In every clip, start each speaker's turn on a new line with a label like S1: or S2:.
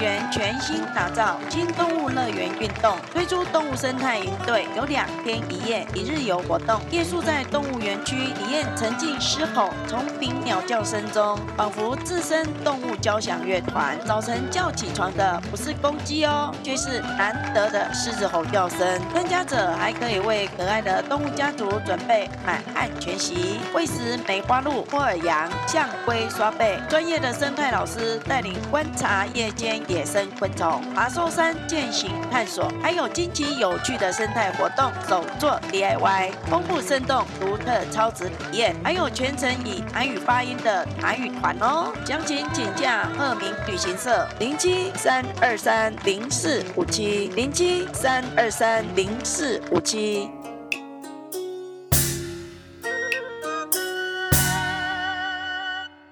S1: 园全新打造新动物乐园运动，推出动物生态营队，有两天一夜一日游活动。夜宿在动物园区，体验沉浸狮吼、虫鸣鸟叫声中，仿佛置身动物交响乐团。早晨叫起床的不是公鸡哦，却是难得的狮子吼叫声。参加者还可以为可爱的动物家族准备满汉全席，喂食梅花鹿、波尔羊、象龟刷背。专业的生态老师带领观察。夜间野生昆虫，爬寿山健行探索，还有惊奇有趣的生态活动，手作 DIY，丰富生动，独特超值体验，还有全程以韩语发音的韩语团哦。详情请假鹤鸣旅行社零七三二三零四五七零七三二三零四五七。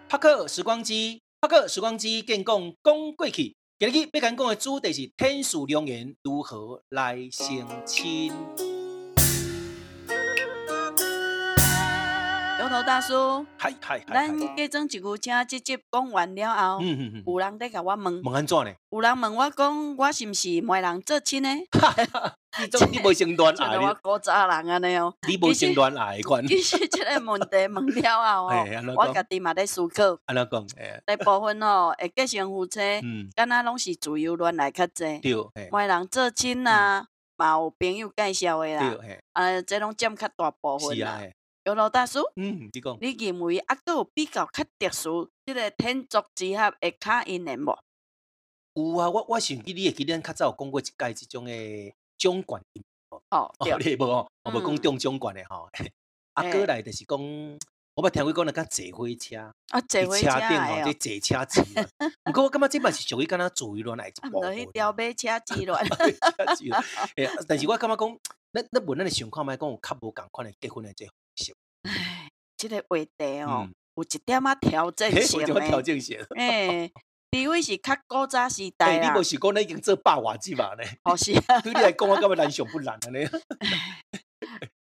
S2: 帕克时光机。帕克时光机，建讲讲过去。今日要讲的主题是天赐良缘如何来成亲。
S1: 油头大叔，
S2: 嗨嗨嗨！
S1: 咱加装一句请直接讲完了后，
S2: 嗯嗯嗯，
S1: 有人在甲我问，
S2: 问安怎呢？
S1: 有人问我讲，我是不是媒人做亲呢？
S2: 你总你无性恋爱，
S1: 我古早人安尼哦。
S2: 你无性恋爱款。
S1: 其实这个问题问了后哦，我家己嘛在思考。
S2: 安怎讲？
S1: 大部分哦，会结成夫妻，敢若拢是自由恋爱较济。
S2: 对。
S1: 媒人做亲啊，嘛有朋友介绍的啦。对。呃，这拢占较大部分啦。油头大叔。嗯，你讲。你认为啊，阁有比较较特殊，这个天作之合会较因缘无？
S2: 有啊，我我想起你会记得咱较早有讲过一届这种诶。中管
S1: 哦，对，
S2: 你无哦，我无讲中中管的吼。阿哥来就是讲，我捌听过讲那个坐火车，
S1: 啊，坐火车
S2: 哦，这坐车子。不过我感觉这嘛是属于敢若自由恋爱一 部分。
S1: 就是吊马车之恋。
S2: 诶，但是我感觉讲，那那问咱的情况，咪讲有较无共款的结婚的这方式。
S1: 唉，这个话题哦，有一点仔调整 性诶。
S2: 调整性。
S1: 诶。除非是较古早时代
S2: 啦，你无是讲咱已经做百外之嘛呢？
S1: 哦是啊，
S2: 对你来讲我感觉难上不难的呢。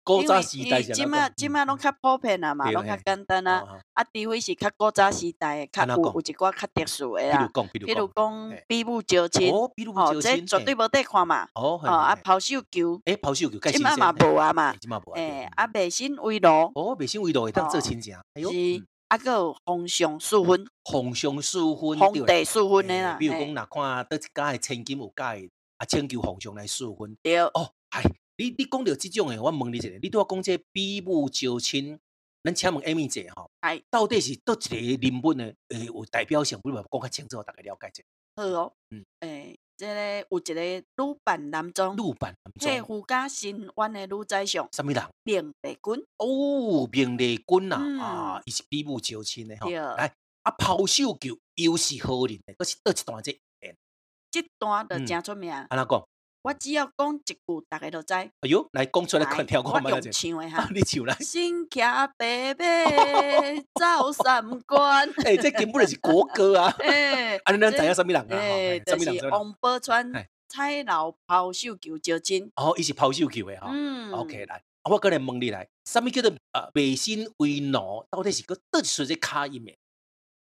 S2: 古早时代，
S1: 即马即马拢较普遍啊嘛，拢较简单啊。啊，除非是较古早时代，较有有一寡较特殊的啊。比如讲，比武招亲，哦，这绝对无得看嘛。哦，啊，抛绣球，诶，抛绣球，即马嘛无啊嘛。诶，啊，卖身为奴，
S2: 哦，卖身为奴会当做亲情。
S1: 是。啊，阁有 皇上赐婚，
S2: 皇上赐婚，
S1: 皇帝赐婚的啦。
S2: 比如讲，若看倒一家的千金有介，啊，请求皇上来赐婚。
S1: 对。
S2: 哦，哎，你你讲到即种诶，我问你一下，你对我讲这比武招亲，咱请问 Amy 姐吼，哎，到底是倒一个人物呢？诶，有代表性，不如讲较清楚，大家了解者。
S1: 好哦，嗯，诶。这个有一个女扮男装，
S2: 女扮男装，
S1: 这胡家新湾诶女宰相，
S2: 什么人？
S1: 明丽君。
S2: 哦，明丽君呐，啊，伊是比武招亲诶吼。来，啊，抛绣球又是何人诶？这是倒一段这演，
S1: 这段就真出名。安
S2: 怎讲？
S1: 我只要讲一句，大家都知。哎
S2: 呦，来讲出来看跳看嘛，
S1: 我用唱的 哈。
S2: 你唱来。
S1: 新骑白马走三关。
S2: 哎，这根本就是国歌啊。哎，啊，你俩知影什么人啊？
S1: 哎，就是王宝钏。彩楼抛绣球招亲，
S2: 哦，伊是抛绣球的哈。嗯，OK，来，我过来问你来，什么叫做呃卖身为奴？到底是个倒出这卡音的？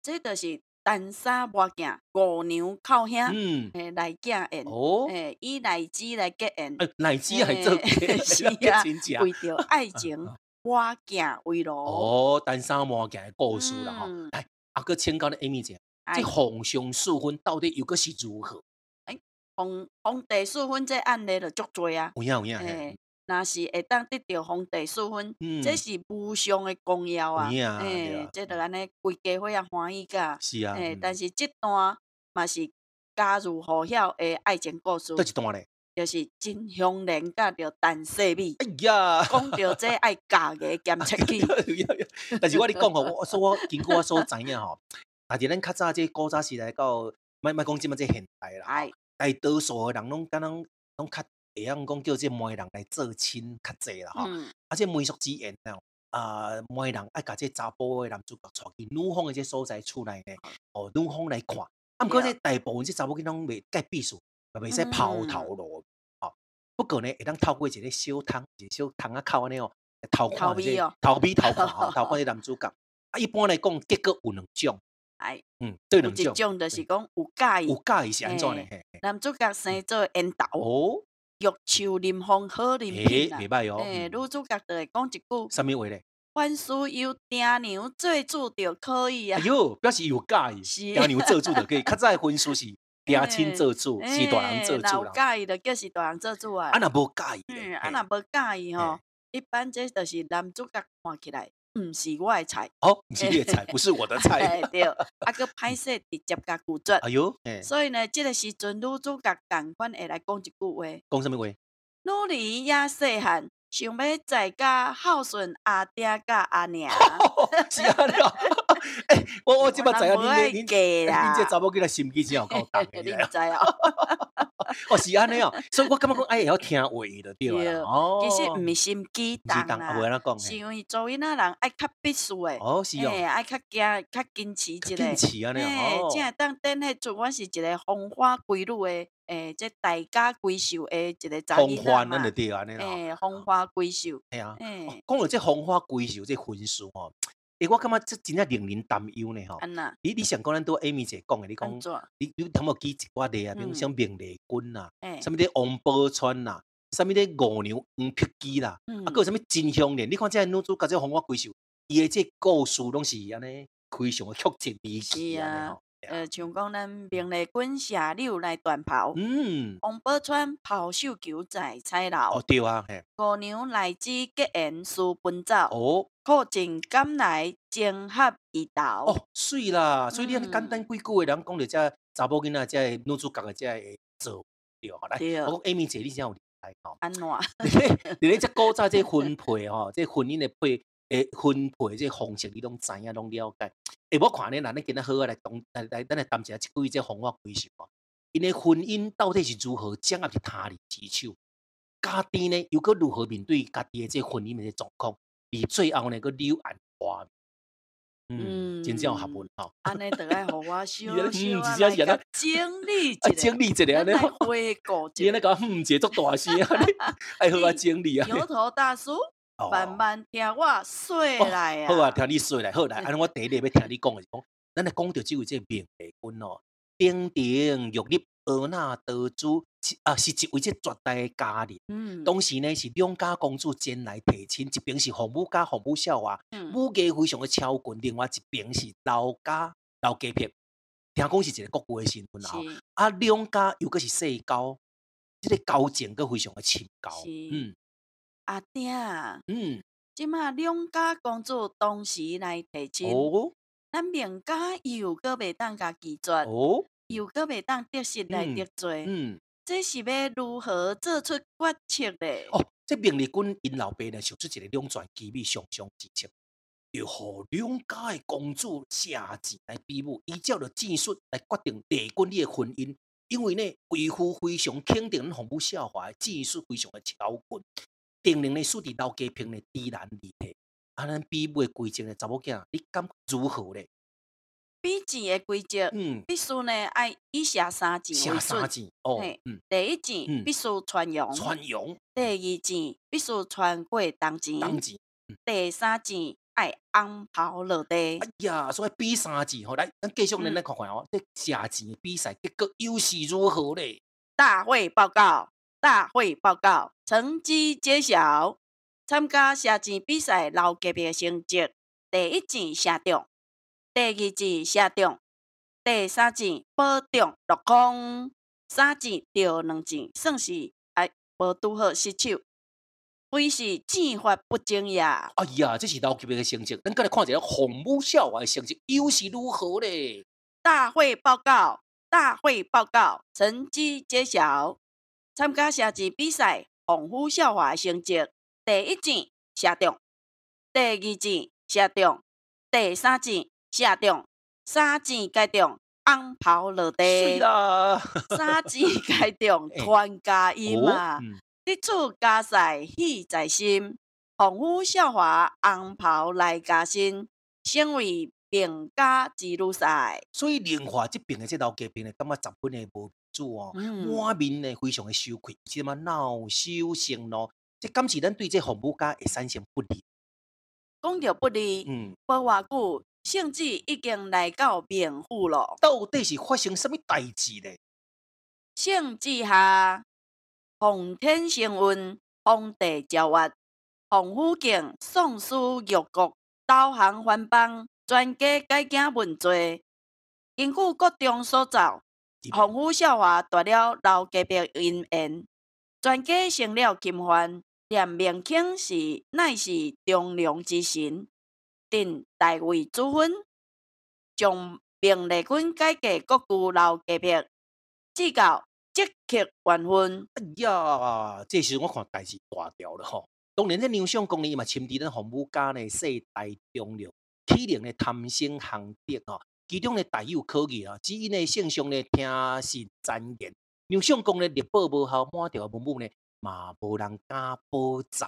S1: 这就是单衫抹镜，五娘靠兄，嗯，诶来结缘，哦，诶以乃基来结缘，诶
S2: 乃基还做
S1: 是啊，为着爱情抹镜为奴。
S2: 哦，单衫抹镜的故事啦哈。来，阿哥请教的艾米姐，这皇上赐婚到底又个是如何？
S1: 诶皇皇帝赐婚这案例就足多啊！
S2: 有影有影，诶，
S1: 若是会当得到皇帝赐婚，这是无上的功耀啊！诶，这就安尼规家伙也欢喜噶。是啊，诶，但是这段嘛是家喻户晓的爱情故事。
S2: 这一段咧，
S1: 就是真香莲甲着陈世美。
S2: 哎呀，
S1: 讲到这爱嫁个检测器。
S2: 但是我你讲吼，我说我经过我所知影吼，但是咱较早这古早时代到，莫莫讲即么这现代啦。大多数的人拢敢拢拢较会用讲叫这媒人来做亲较济啦吼，而且媒妁之言呐，啊媒人爱甲这查甫的男主角带去女方的这所在厝内呢，哦女方来看，啊毋过这大部分这查某囡拢未盖避暑，也未使抛头露，哦，不过呢会当透过一个小窗，一个小窗仔口安尼哦，偷看这偷眯偷看吼，偷看这男主角，啊一般来讲结果有两种。哎，嗯，对，两种，一种就是讲有介意，有介意是安怎呢？男主角生做烟斗哦，玉树临风好人品啦，哎，女主角就会讲一句，什么话咧？凡事由爹娘做主就可以啊。哎呦，表示有介意，爹娘做主就可以。较早婚事是爹亲做主，是大人做主啦。有介意的叫是大人做主啊。啊，那无介意，嗯，啊，那无介意吼，一般这就是男主角看起来。唔是我的菜，哦，唔是你的菜，不是我的菜。对，啊个歹势直接甲拒绝。哎呦，所以呢，这个时阵女主角赶快会来讲一句话。讲什么话？努力也细汉，想要在家孝顺阿爹甲阿娘。是啊，哎，我我 即摆知影你你你这查某囡仔心机真有够重。你知啊？哦，是安尼哦，所以我感觉讲哎，要听话的对其实毋是心机重啦，是因为做囡仔人爱较必须诶。哦，是哦，爱较惊较坚持一个。坚持安尼哦。诶，正当等迄阵，我是一个风花闺女诶，诶，即大家闺秀诶一个查囡仔嘛。风花咱就对安尼啦。诶，风花闺秀。系啊。诶，讲到这风花闺秀这婚事哦。诶，我感觉这真正令人担忧呢，吼。你你想讲咱都 Amy 姐讲的，你讲，你你头毛记一寡例啊，比如像明丽君呐，什么的王宝钏呐，什么的五娘黄碧姬啦，啊，搁有什么金香莲？你看这女主角这红花闺秀，伊的这故事拢是安尼，非常的曲折离奇啊。呃，像讲咱明丽君下柳来断袍，嗯，王宝钏抛绣球在彩楼，哦对啊，五娘来自结缘私奔走，哦。苦尽甘来，情合意投。哦，水啦，所以你安尼简单几句话，人讲着这查某囡仔，这女主角的这做对吼。来，我讲 Amy 姐，你真有厉害吼。安怎？你咧这古早这婚配吼，这婚姻的配诶分配这方式，你拢知影，拢了解。诶，我看呢，咱今日好好来讲，来来，咱来谈一下关于这风花闺秀啊。因为婚姻到底是如何掌握在他人之手？家己呢，又搁如何面对家己的这婚姻的状况？你最后呢个柳暗花明，嗯，真正有学问哈。安尼 得爱好我修修啊，经历啊，经历一个呢，回顾，你那个嗯，节奏大声啊，爱好啊经历啊。牛头大叔，慢慢听我说来啊。好啊，听你说来，好来，安尼我第一个要听你讲的是讲，咱来讲到即位这明丽君哦，亭亭玉立，婀娜多姿。啊，是一位这绝代的佳人。嗯，当时呢是两家公主前来提亲，一边是皇母家皇母笑话，母家非常的超群；另外一边是老家老家片，听讲是一个国贵的身份啊。啊，两家又个是世交，这个交情阁非常的深厚。嗯，阿爹，嗯，即马两家公主同时来提亲，哦，咱明家又阁未当家拒绝，哦，又阁未当得势来得罪，嗯。这是要如何做出决策的？哦，这明丽君因老爸呢，想出一个两全其美上上之策，要和两家的公主下旨来比武，依照着战术来决定丽君你的婚姻。因为呢，贵妇非常肯定红母笑话的战术非常的超群，定能呢使得老家平的低难而退。啊，咱比武的规则的，查某囝，你感如何呢？比钱的规则，嗯，必须呢爱以下三战为准。哦，嗯，第一战必须传扬，传扬。第二件必须穿过当前，当前。第三件爱红袍落地。哎呀，所以比三战，好来，咱继续来来看看哦，这下战比赛结果又是如何嘞？大会报告，大会报告，成绩揭晓。参加射箭比赛老级别成绩，第一箭射中。第二箭射中，第三箭保中落空，三箭掉两箭，算是哎无拄好失手，非是箭法不精呀。哎呀，这是老级别的成绩，咱再来看一下红母校娃的成绩又是如何嘞？大会报告，大会报告，成绩揭晓。参加下战比赛，红母校华的成绩，第一箭射中，第二箭射中，第三箭射中三箭皆中，
S1: 红袍落地，三 箭皆中传佳音啊！一出加赛喜在心，丰富韶华红袍来加身，成为平家之路赛。
S2: 所以莲花这边的这老家边的，感觉十分的无主哦，满面呢非常的羞愧，即嘛恼羞成怒，即敢是咱对这父母家会产生不利？
S1: 讲着不利，嗯，无偌久。圣旨已经来到冥府了，
S2: 到底是发生什么代志呢？
S1: 圣旨下，奉天承运，皇帝诏曰：洪福敬宋书玉国，导航番邦，全家改行问罪。根据各中所造，丰富韶华夺了老家伯姻缘，全家成了钦犯，连明卿是乃是忠良之臣。定大位主分，将明丽君改嫁国舅老家伯，至到即刻完婚。
S2: 哎呀，这时我看代志大条了吼。当年这梁相公呢，伊嘛亲弟咱红母家呢，世代忠良，体能呢贪生行德哦，其中呢大有可疑啊。只因呢圣上呢听信谗言，梁相公呢力保无效，满条文武呢嘛无人敢保走。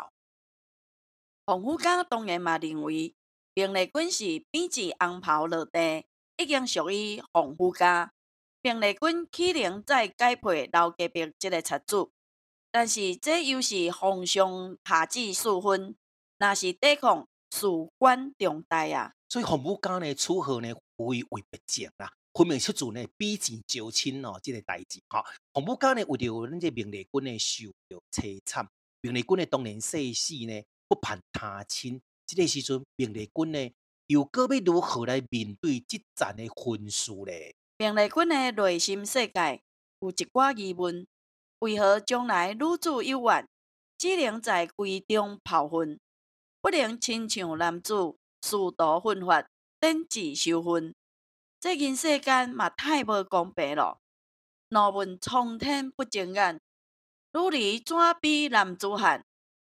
S1: 红母家当然嘛认为。明丽君是编织红袍落地，已经属于丰富家。明丽君岂能再改配老家平这个贼子？但是这又是皇上下旨赐婚，那是抵抗事关重大啊！
S2: 所以丰富家呢，处好呢，为为不正啦，分明出自呢比肩招亲哦，这个代志哈。丰富家呢，为了咱这明丽君呢，受到凄惨，明丽君呢，当年逝世呢，不盼他亲。这个时阵，明丽君呢，又个要如何来面对这战的婚事呢？
S1: 明丽君的内心世界有一寡疑问：为何将来女子有缘，只能在闺中泡婚，不能亲像男子殊途奋发，登记收婚？这人世间嘛，太无公平了。若问苍天不正眼，女儿怎比男子汉？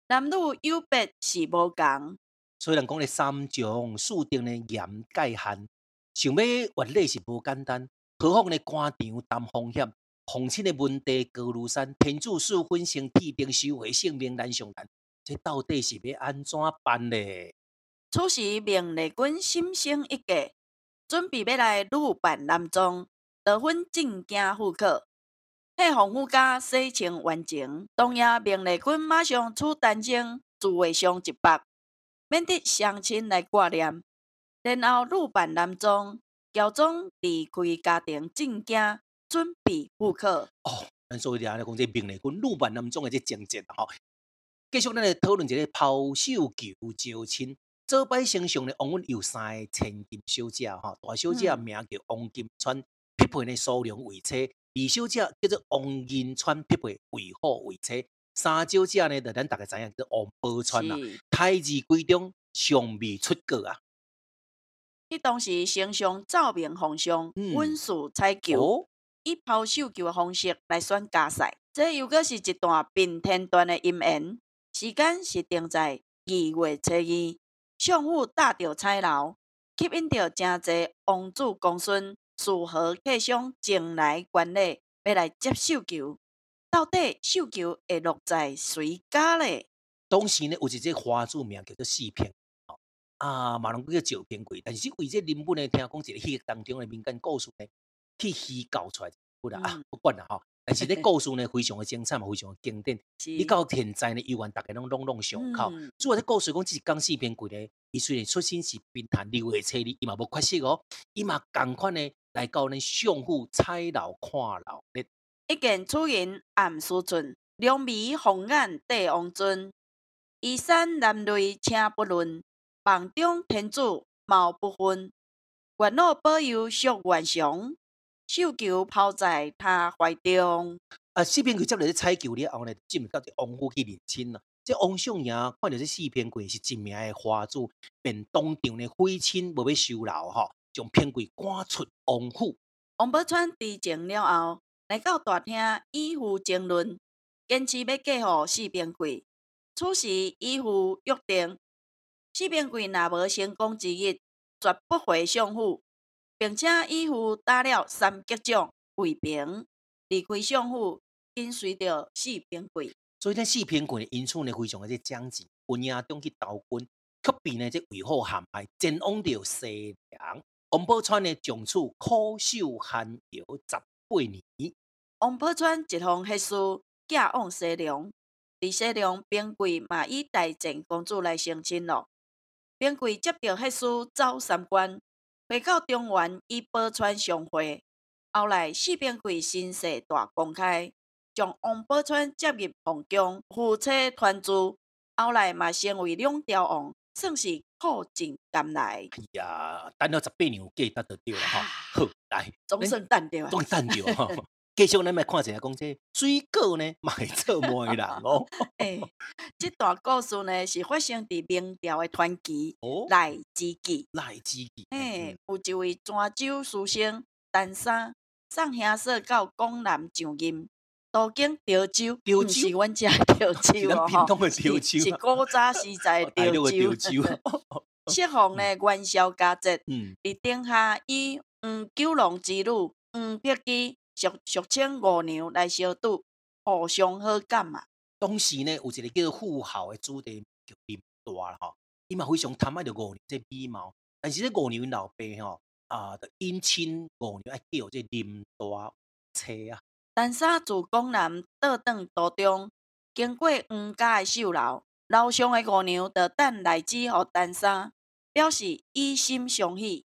S1: 男女有别是无共。
S2: 虽然讲咧三从四德呢严界限，想要越礼是无简单。何况呢官场担风险，皇亲的问题高如山，天子赐婚生铁定收回性命难上难，这到底是要安怎办呢？
S1: 此时明丽君心生一计，准备要来女扮男装，得分进京赴考。喺丰富家洗清完成，当夜明丽君马上出丹青，自画上一百。免得乡亲来挂念，然后女扮男装，乔装离开家庭进京，准备赴考。
S2: 哦，咱所以讲咧，讲这明丽君女扮男装的这情节吼，继续咱来讨论一个抛绣球招亲。做摆先上呢，王允有三个千金小姐哈，大小姐名叫王金川，匹配呢苏良为妻；二小姐叫做王银川，匹配魏虎为妻。三小姐呢，就咱大家知影叫王宝川啦。太子闺中尚未出阁啊！
S1: 迄当时丞相奏明皇上，温书采球，以抛绣球的方式来选家婿。这又搁是一段并天段的姻缘。时间是定在二月初二，相府搭着彩楼，吸引着真侪王子公孙、书豪客商前来观礼，要来接绣球。到底绣球会落在谁家呢？
S2: 当时呢，有一个花主名叫做四片，啊，马龙叫赵平贵，但是为这林本呢，听讲一个戏当中的民间故事呢，去虚构出来，不啦、嗯、啊，不管啦哈。但是这故事呢，非常的精彩嘛，非常的经典。你到现在呢，依然大家拢拢拢上口。主要咧故事讲，只是讲四片贵呢，伊虽然出身是平潭六月初二，伊嘛无缺席哦，伊嘛同款呢，来到咱相府彩楼看楼。
S1: 一见此人暗思忖，两眉红眼帝王尊，衣衫褴褛请不论，房中天子貌不分。愿老保佑祝愿祥，绣球抛在他怀中。
S2: 啊，四片贵接来咧采球了后呢，进入到这王府去认亲了。这王相爷看到这四片贵是一名的花主，便当场呢悔亲无要收留哈，将片贵赶出王府。
S1: 王宝钏知情了后。来到大厅，以父争论，坚持要嫁予四平贵。此时以父约定，四平贵若无成功之日，绝不回相府，并且依附打了三级奖卫兵离开相府，跟随着四平贵。
S2: 所以呢，四平贵的因此呢，非常的这将军，军营中去投军，却被呢这为祸陷害，前往着西凉。王宝钏呢，从此苦守寒窑十八年。
S1: 王宝钏一封黑书寄往西凉，在西凉平贵嘛以大前公主来成亲咯。平贵接到黑书走三关，回到中原与宝川相会。后来四边柜声势大公开。将王宝钏接入皇宫，夫妻团聚，后来嘛成为两条王，算是苦尽甘来。
S2: 哎呀，等了十八年，有记得就对了哈。好，来，
S1: 总算等到，
S2: 总算等到哈。继续，咱来看一下，讲这水果呢，卖做卖人哦。
S1: 哎，这段故事呢，是发生伫明朝的传奇《赖之记》。
S2: 赖之记，
S1: 哎，有一位泉州书生陈三，送兄说到江南上任。途经潮州，不是阮家潮州哦，是是古早时在潮州。适逢呢元宵佳节，伫顶下以黄九龙之女黄碧姬俗俗称五娘来相拄，互相好感嘛。
S2: 当时呢，有一个叫富豪的子弟叫林大啦，吼，伊嘛非常贪爱着五娘这美貌，但是这五娘老爸吼啊，就姻亲五娘爱叫这林大车啊。
S1: 陈三自江南倒转途中，经过黄家的寿楼，楼上的五娘就等来旨予陈三，表示以心相许。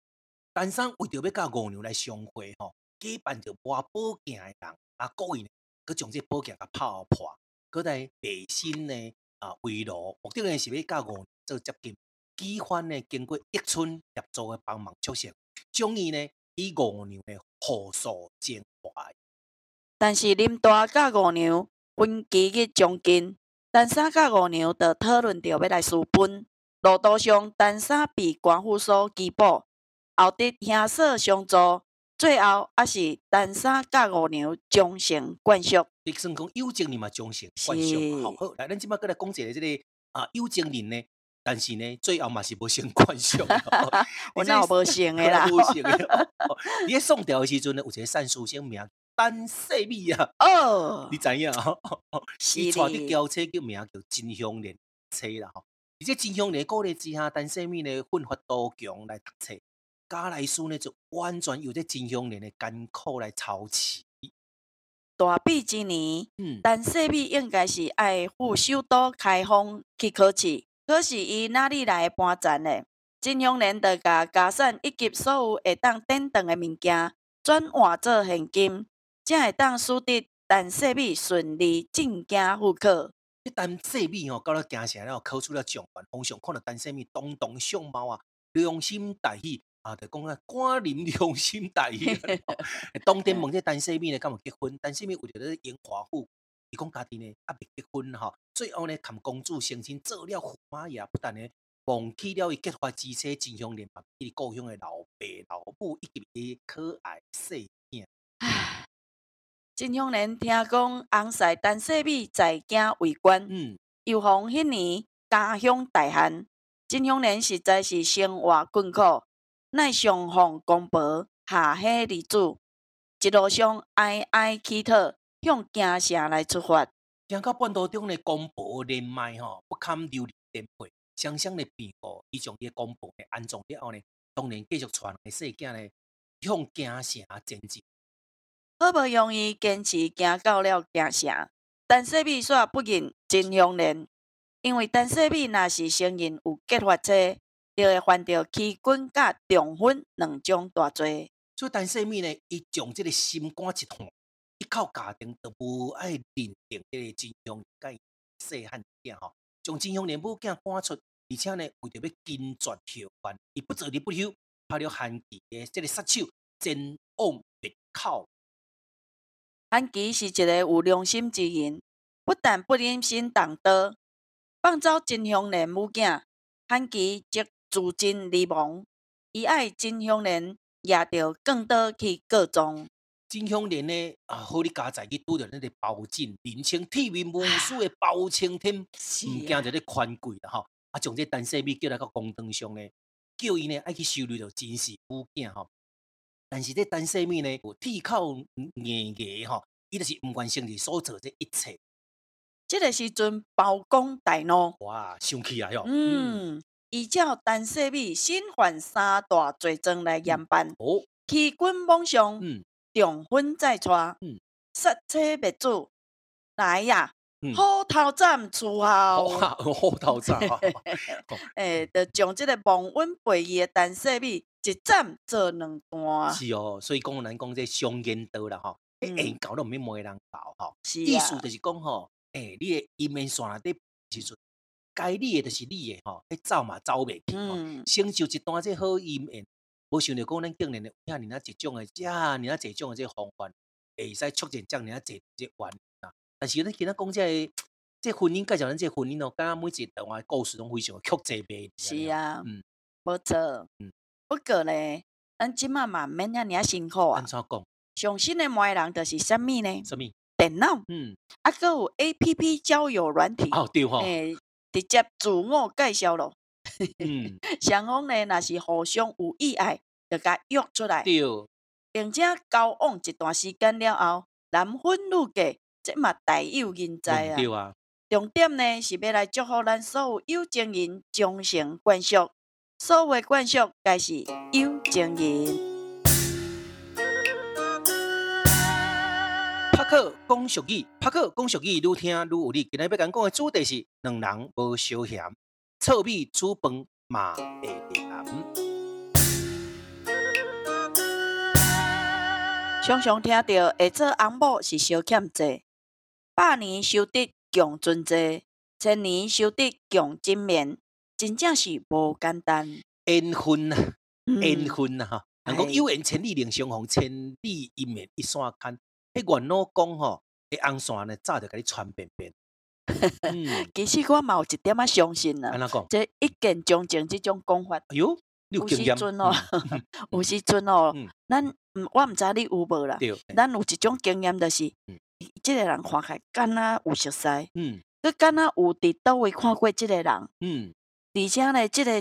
S2: 陈三为着要甲五娘来相会，吼，假扮着挖宝镜的人，啊，故意呢，佮将这宝镜甲泡破，佮在背心呢啊围罗，目的呢是要甲五娘做接近。机关呢经过一村协助的帮忙出现，终于呢以五娘的护送见怀。
S1: 但是林大甲五娘分期日将近，陈三甲五娘就讨论着要来私奔。路途上，陈三被官府所羁捕，后得兄嫂相助，最后还是单三甲五牛终成眷属。
S2: 你算讲有情人嘛，终成眷属。好，好，来，咱今麦过来讲一个这个啊有情人呢，但是呢，最后嘛是无成眷属。
S1: 我哪有无成的啦？
S2: 无成的。你喺送掉的时阵呢，有一个善书生名。单世美啊，
S1: 哦，
S2: 你知影？伊带的轿车叫名叫金香莲车啦，吼！而且金香莲鼓励之下，陈世美呢奋发图强来读册，家内事呢就完全由这金香人的艰苦来操持。
S1: 大比之年，嗯，陈世美应该是爱赴首都开封去考试，可是伊哪里来搬砖呢？金香人就甲家产以及所有会当典当的物件转换做现金。才会当使得陈世美顺利进京赴考。
S2: 这陈世美哦，到了京城了，考出了状元，皇上看到陈世美堂堂相貌啊，良心大喜啊，就讲啊，官人良心大义。当天问这陈世美呢，敢有结婚？陈世美为了荣华富，伊讲家己呢，啊未结婚哈。最后呢，谈公主成亲，做了驸马爷，不但呢，忘记了伊结发之妻真香莲，把伊故乡的老爸老母以及伊可爱细囝。
S1: 真香莲听讲，翁婿陈世美在京为官，嗯，又逢迄年家乡大旱，真香莲实在是生活困苦，乃上奉公婆下海离祖，一路上哀哀乞讨，向京城来出发。
S2: 行到半途中的，公婆连麦吼，不堪流离颠沛，双双的病故，伊将伊公婆呢安葬了后呢，当然继续传个细囝呢向京城前进。
S1: 好不容易坚持行到了京城，陈世美煞不认金香莲，因为陈世美若是承认有结发妻，就会犯着欺君甲重婚两种大罪。
S2: 所以陈世美呢，伊将这个心肝一痛，一靠家庭都无爱认定这个金香莲细汉囝吼，将金香莲母囝赶出，而且呢，为着要根绝后患，伊不择日不休，拍了韩琦的这个杀手前往灭口。
S1: 韩琦是一个有良心之人，不但不忍心动刀，放走金香莲母囝，韩琦则自尽而亡。伊爱金香莲也着更多去告状。
S2: 金香莲呢？啊，好你家在去拄着那个包拯，人称铁面无私的包青天，唔惊着咧权贵啦吼。啊，将这陈世美叫来到公堂上呢，叫伊呢爱去收留着真实母囝吼。但是这单细米呢，有铁口硬硬吼，伊就是不关心你所做这一切。
S1: 这个时阵包公大怒，
S2: 哇，生气啊哟！
S1: 嗯，依照单细米身犯三大罪状来严办。哦，欺君罔上，嗯，重婚再娶，嗯，杀妻灭子，来呀！虎头斩出后，
S2: 虎头斩，
S1: 诶，就将这个忘恩背义的单细米一斩做两段。
S2: 是哦，所以讲咱讲这上言道啦，吼，诶，搞到免骂人搞，吼，意思就是讲吼，诶，你的姻缘线内底时阵，该你的就是你的，吼，迄走嘛走袂去，吼，成就一段这好姻缘，无想到讲咱竟然有遐尔一种的，遮尔一种的这方法，会使促进遮尔一这完。但是咱今仔讲这个，这婚姻介绍咱这婚姻哦，刚刚每一段话故事拢非常曲折别。
S1: 是啊，嗯，无错，嗯，不过咧，咱即马嘛免遐尔辛苦啊。
S2: 安怎讲？
S1: 上新的媒人就是啥物呢？
S2: 啥物？
S1: 电脑。嗯。啊，搁有 A P P 交友软体。
S2: 哦，对吼。
S1: 诶，直接自我介绍咯。嗯。双方呢，若是互相有意爱，就甲约出
S2: 来。
S1: 并且交往一段时间了后，男婚女嫁。这嘛大有人在啊！重点呢是要来祝福咱所有有情人终成眷属，所谓眷属，该是有情人。
S2: 克讲俗语，拍克讲俗语，愈听愈有理。今日要讲讲的主题是两人无相嫌，臭米煮饭嘛会甜。
S1: 常常听到会做翁某是小欠债。百年修得共存者，千年修得共枕眠，真正是无简单。
S2: 缘分啊，缘分啊，哈！人讲有缘千里两相逢，千里姻缘一线牵。迄原老讲吼，迄红线呢早就甲你传遍遍。
S1: 其实我嘛有一点仔相信啊。安怎讲？这一见钟情即种讲法。
S2: 哎呦，有时阵
S1: 哦，有时阵哦，咱我毋知你有无啦。咱有一种经验就是。这个人看起来敢若有熟悉，嗯，佮敢若有伫叨位看过即个人，嗯，而且呢，这个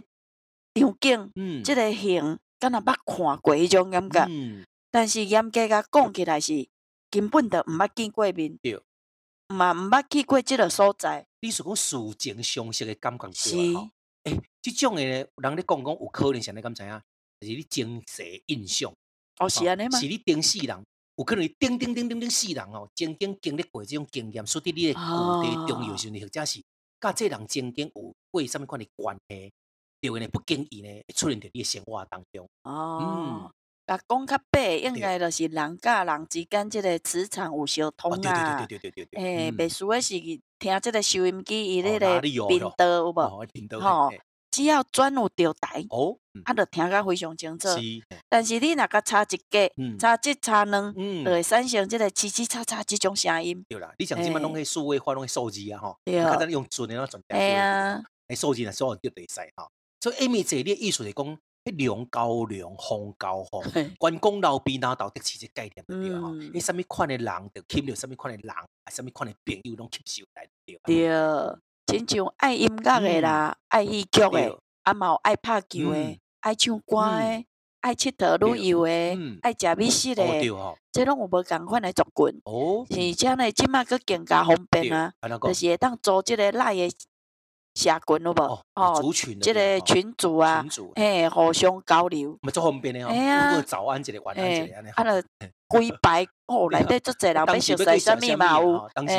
S1: 场景，嗯，这个形，敢若捌看过迄种感觉，嗯，但是严格甲讲起来是根本就毋捌见过面，对，嘛毋捌去过即个所在。
S2: 你是讲事情相识的感觉是？诶，即种的人咧讲讲有可能啥你敢知影？就是你前世印象，
S1: 哦，是安尼吗？
S2: 是你顶世人。有可能你叮叮叮叮叮世人哦，曾经经历过这种经验，所以你的故地重要性，或者是甲这人曾经有过什么款的关系，就会呢不经意呢出现在你的生活当中。
S1: 哦，嗯，甲讲较白，应该就是人甲人之间即个磁场有相通啦。对对对对对对。诶，别说的是听即个收音机，伊那个频道有无？吼。只要转有调台，哦，啊，就听甲非常清楚。是，但是你若甲差一格，差一差两，就会产生即个叽叽喳喳这种声音。
S2: 对啦，你像即满拢系数位化，拢系数字啊，吼，
S1: 对啊，
S2: 用准的那种。哎呀，诶，数字呢，所有都会使哈。所以 Amy 这里意思是讲，龙交龙，凤交凤，关公老兵拿到的其实概念对吼。你什物款诶人，就吸了什物款诶人，啊什物款诶朋友，拢吸收来对。
S1: 对。亲像爱音乐诶啦，爱戏剧诶，啊嘛有爱拍球诶，爱唱歌诶，爱佚佗旅游的，爱食美食诶，即拢有无共款诶族群。哦，而且呢，即马阁更加方便啊，就是会当组即个赖的社群，有无？哦，族群，这个群主啊，嘿，互相交流，
S2: 咪足方便的哦。哎呀，早安一个，晚安一个，安尼。
S1: 规排哦，内底足侪人要熟悉啥物嘛有，诶，等下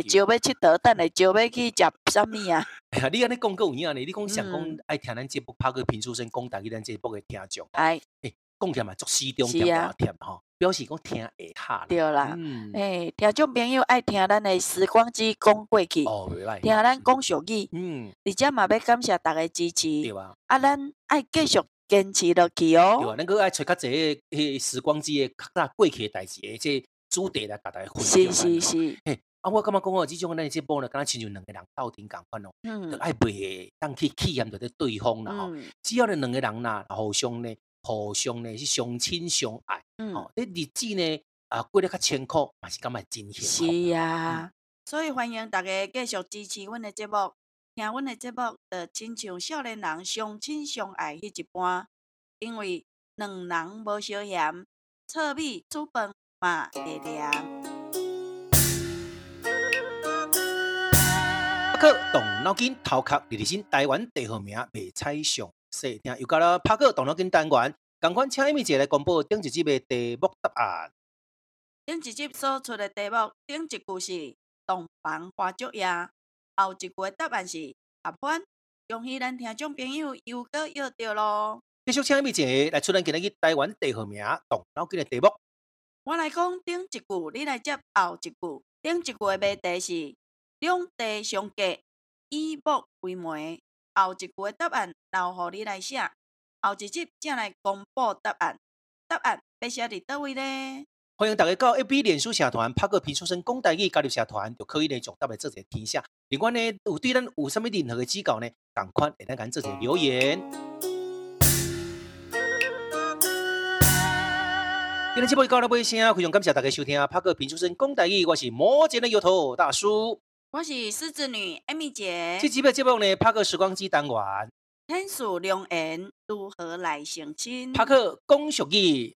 S1: 招要佚佗，等下招要去食啥物啊？
S2: 哎呀，你安尼讲够有影呢？你讲想讲爱听咱节目，拍个评书声，讲大家咱节目的听众。哎，诶，讲起来嘛，足始终点点甜吼，表示讲听会哈。
S1: 对啦，诶，听众朋友爱听咱的时光机讲过去，哦，听咱讲俗语，嗯，而且嘛要感谢大家支持，对啊，啊，咱爱继续。坚持落去哦。
S2: 对啊，咱阁爱找较侪迄时光机诶，较早过去诶代志诶，即主题来甲大家分享。
S1: 是是是。
S2: 嘿，啊，我感觉讲哦，即种咱诶节目呢，敢若亲像两个人斗阵共款哦。嗯。爱袂当去体验着咧对方啦吼。只要咧两个人啦，互相呢，互相呢是相亲相爱。嗯。哦，这日子呢，啊过得较清苦，嘛是感觉真幸福。
S1: 是啊。所以欢迎大家继续支持阮的节目。听阮的节目，呃，亲像少年人相亲相爱迄一般，因为两人无相嫌，臭米煮饭嘛会凉。
S2: 帕克动脑筋，头壳日日新，台湾地号名未猜上细听，又到了拍过动脑筋单元，赶快请 Amy 姐来公布顶一集的题目答案。
S1: 顶一集所出的题目，顶一句是洞房花烛夜，后一句的答案是合欢。恭喜咱听众朋友又个又对咯！
S2: 继续请 Amy 姐来出咱今日台湾地号名动脑筋的题目。
S1: 我来讲顶一句，你来接后一句。顶一句的谜题是两地相隔，以木为媒。后一句的答案留予你来写，后一集才来公布答案。答案要写伫叨位呢？
S2: 欢迎大家到 FB 脸书社团，拍个评书声讲台语交流社团，就可以呢，将答案做一填写。另外呢，有对咱有什么任何的指教呢？赶快给咱赶做一留言。今天节目到了尾声，非常感谢大家收听啊！拍个评书声讲台语，我是摩羯的油头大叔，
S1: 我是狮子女 Amy 姐。
S2: 这几部节目呢，拍克时光机单元，
S1: 天数良缘如何来成亲？
S2: 拍克讲俗语。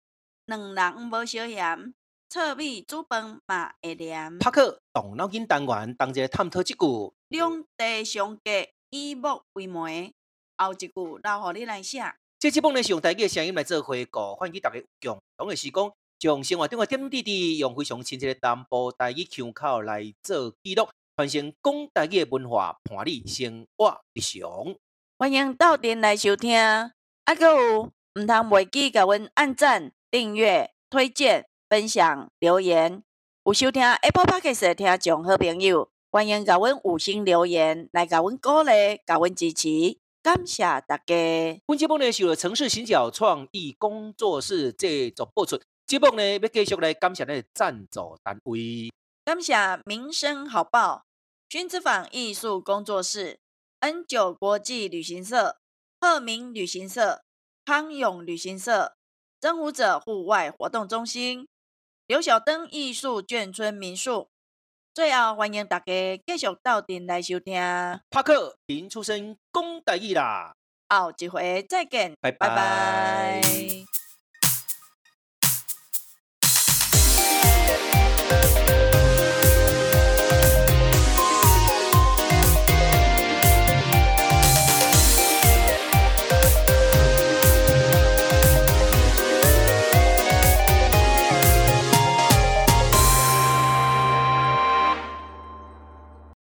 S1: 两人无相嫌，糙米煮饭嘛会凉。
S2: 帕克动脑筋单元，同齐探讨这句：
S1: 两地相隔，以木为媒。后一句留互你来写。
S2: 这几本呢是用大家的声音来做回顾，欢迎大家共同的时光，将生活中的点点滴滴用非常亲切的淡薄台语腔口来做记录，传承讲台语的文化，伴你生活日常。
S1: 欢迎到店来收听，啊，阁有唔通忘记甲阮按赞。订阅、推荐、分享、留言，有收听 Apple Podcast 的听众好朋友，欢迎甲阮五星留言来甲阮鼓励、甲阮支持，感谢大家。
S2: 本节目呢是由城市行脚创意工作室制作播出，节目呢要继续来感谢咱的赞助单位，
S1: 感谢民生好报、君子坊艺术工作室、N 九国际旅行社、鹤鸣旅行社、康永旅行社。征服者户外活动中心、刘小灯艺术眷村民宿，最后欢迎大家继续到店来收听。
S2: 帕克您出身讲台语啦，
S1: 后一回再见，拜拜。拜拜